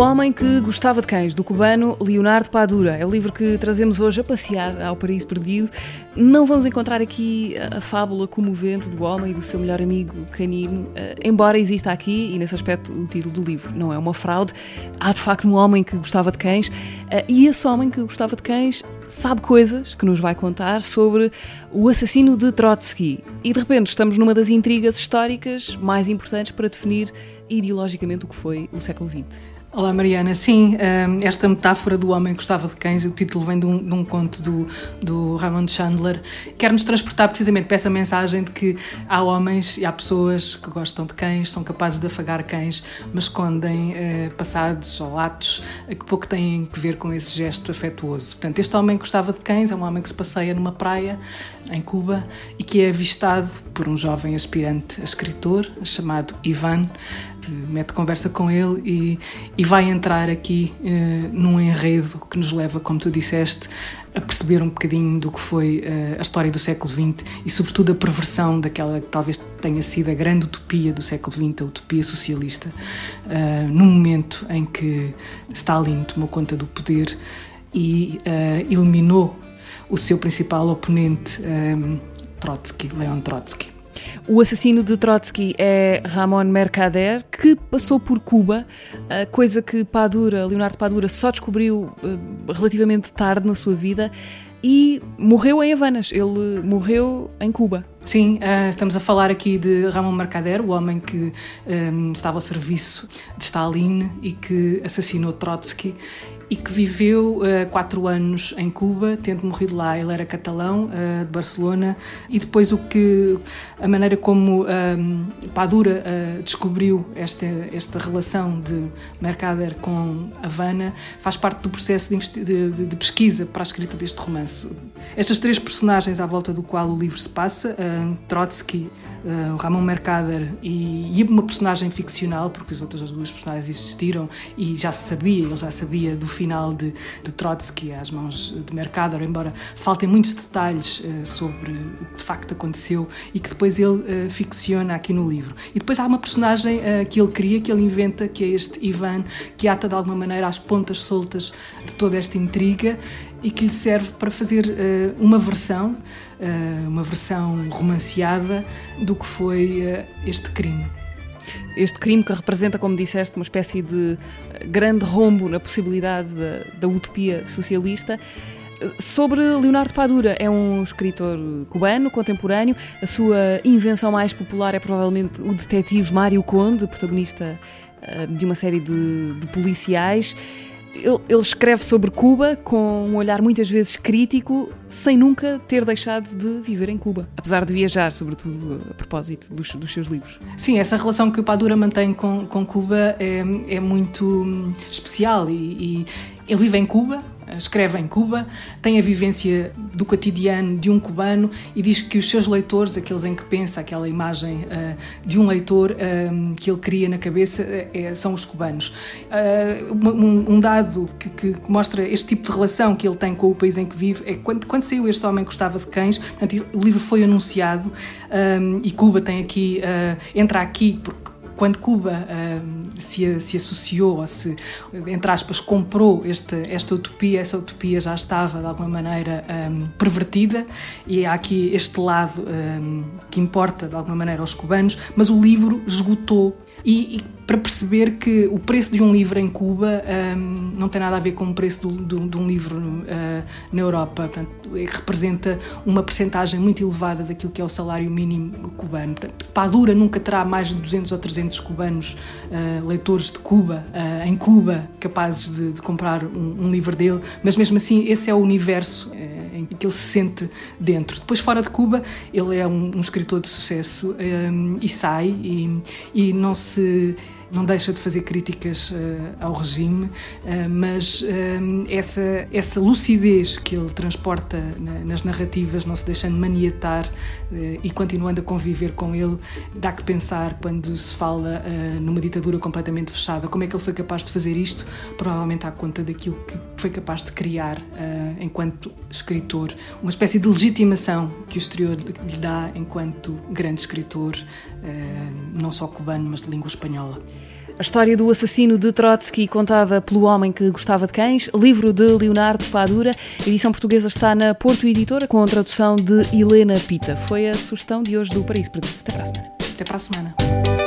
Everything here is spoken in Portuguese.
Homem que Gostava de Cães, do cubano Leonardo Padura. É o livro que trazemos hoje a passear ao Paraíso Perdido. Não vamos encontrar aqui a fábula comovente do homem e do seu melhor amigo canino, eh, embora exista aqui, e nesse aspecto, o título do livro não é uma fraude. Há de facto um homem que gostava de cães, eh, e esse homem que gostava de cães sabe coisas que nos vai contar sobre o assassino de Trotsky. E de repente estamos numa das intrigas históricas mais importantes para definir ideologicamente o que foi o século XX. Olá Mariana, sim, hum, esta metáfora do homem que gostava de cães, o título vem de um, de um conto do, do Ramon Chandler, quer nos transportar precisamente para essa mensagem de que há homens e há pessoas que gostam de cães, são capazes de afagar cães, mas escondem eh, passados ou atos que pouco têm a ver com esse gesto afetuoso. Portanto, este homem que gostava de cães é um homem que se passeia numa praia em Cuba e que é avistado por um jovem aspirante a escritor chamado Ivan, mete conversa com ele e, e vai entrar aqui uh, num enredo que nos leva, como tu disseste, a perceber um bocadinho do que foi uh, a história do século XX e, sobretudo, a perversão daquela que talvez tenha sido a grande utopia do século XX, a utopia socialista, uh, no momento em que Stalin tomou conta do poder e eliminou o seu principal oponente, Trotsky, Leon Trotsky. O assassino de Trotsky é Ramon Mercader, que passou por Cuba, coisa que Padura, Leonardo Padura só descobriu eh, relativamente tarde na sua vida e morreu em Havanas. Ele morreu em Cuba. Sim, uh, estamos a falar aqui de Ramon Mercader, o homem que eh, estava ao serviço de Stalin e que assassinou Trotsky e que viveu uh, quatro anos em Cuba, tendo morrido lá. Ele era catalão, uh, de Barcelona, e depois o que a maneira como um, eh, Padura uh, descobriu esta, esta relação de Mercader com Havana faz parte do processo de, de, de, pesquisa para a escrita deste romance. Estas três personagens à volta do qual o livro se passa, Trotsky, uh, Ramon Mercader e, e, uma personagem ficcional, porque as outras duas personagens existiram e já se sabia, ele já sabia do final de, de Trotsky às mãos de Mercader, embora faltem muitos detalhes uh, sobre o que de facto aconteceu e que depois ele uh, ficciona aqui no livro. E depois há uma personagem que ele cria, que ele inventa, que é este Ivan, que ata de alguma maneira as pontas soltas de toda esta intriga e que lhe serve para fazer uma versão, uma versão romanceada do que foi uh, este crime. Este crime que representa, como disseste, uma espécie de grande rombo na possibilidade da, da utopia socialista. Sobre Leonardo Padura, é um escritor cubano, contemporâneo. A sua invenção mais popular é provavelmente o detetive Mário Conde, protagonista de uma série de, de policiais. Ele, ele, escreve sobre Cuba com um olhar muitas vezes crítico, sem nunca ter deixado de viver em Cuba, apesar de viajar, sobretudo a propósito dos, dos seus livros. Sim, essa relação que o Padura mantém com, com Cuba é, é muito hum, especial e, e ele vive em Cuba, escreve em Cuba, tem a vivência do cotidiano de um cubano e diz que os seus leitores, aqueles em que pensa, aquela imagem uh, de um leitor uh, que ele cria na cabeça, uh, são os cubanos. Um, um, dado que, que, mostra este tipo de relação que ele tem com o país em que vive é quando, quando saiu Este Homem Gostava de Cães, portanto, o livro foi anunciado e Cuba tem aqui, entra aqui porque quando Cuba uh, se, se associou, ou se, entre aspas, comprou esta, esta utopia, essa utopia já estava, de alguma maneira, um, pervertida, e há aqui este lado um, que importa, de alguma maneira, aos cubanos, mas o livro esgotou. E, e para perceber que o preço de um livro em Cuba um, não tem nada a ver com o preço do, do, de um livro uh, na Europa. Portanto, representa uma percentagem muito elevada daquilo que é o salário mínimo cubano. Portanto, Padura nunca terá mais de 200 ou 300 cubanos uh, leitores de Cuba, uh, em Cuba, capazes de, de comprar um, um, livro dele, mas mesmo assim esse é o universo em que ele se sente dentro. Depois, fora de Cuba, ele é um, um escritor de sucesso um, e sai e, e não se não deixa de fazer críticas uh, ao regime, uh, mas uh, essa, essa lucidez que ele transporta na, nas narrativas, não se deixando maniatar e continuando a conviver com ele, dá que pensar quando se fala numa ditadura completamente fechada. Como é que ele foi capaz de fazer isto? Provavelmente à conta daquilo que foi capaz de criar enquanto escritor, uma espécie de legitimação que o exterior lhe dá enquanto grande escritor, não só cubano, mas de língua espanhola. A história do assassino de Trotsky, contada pelo homem que gostava de cães, livro de Leonardo Padura. A edição portuguesa está na Porto Editora, com a tradução de Helena Pita. Foi a sugestão de hoje do Paraíso Perdido. Até para a semana. Até para a semana.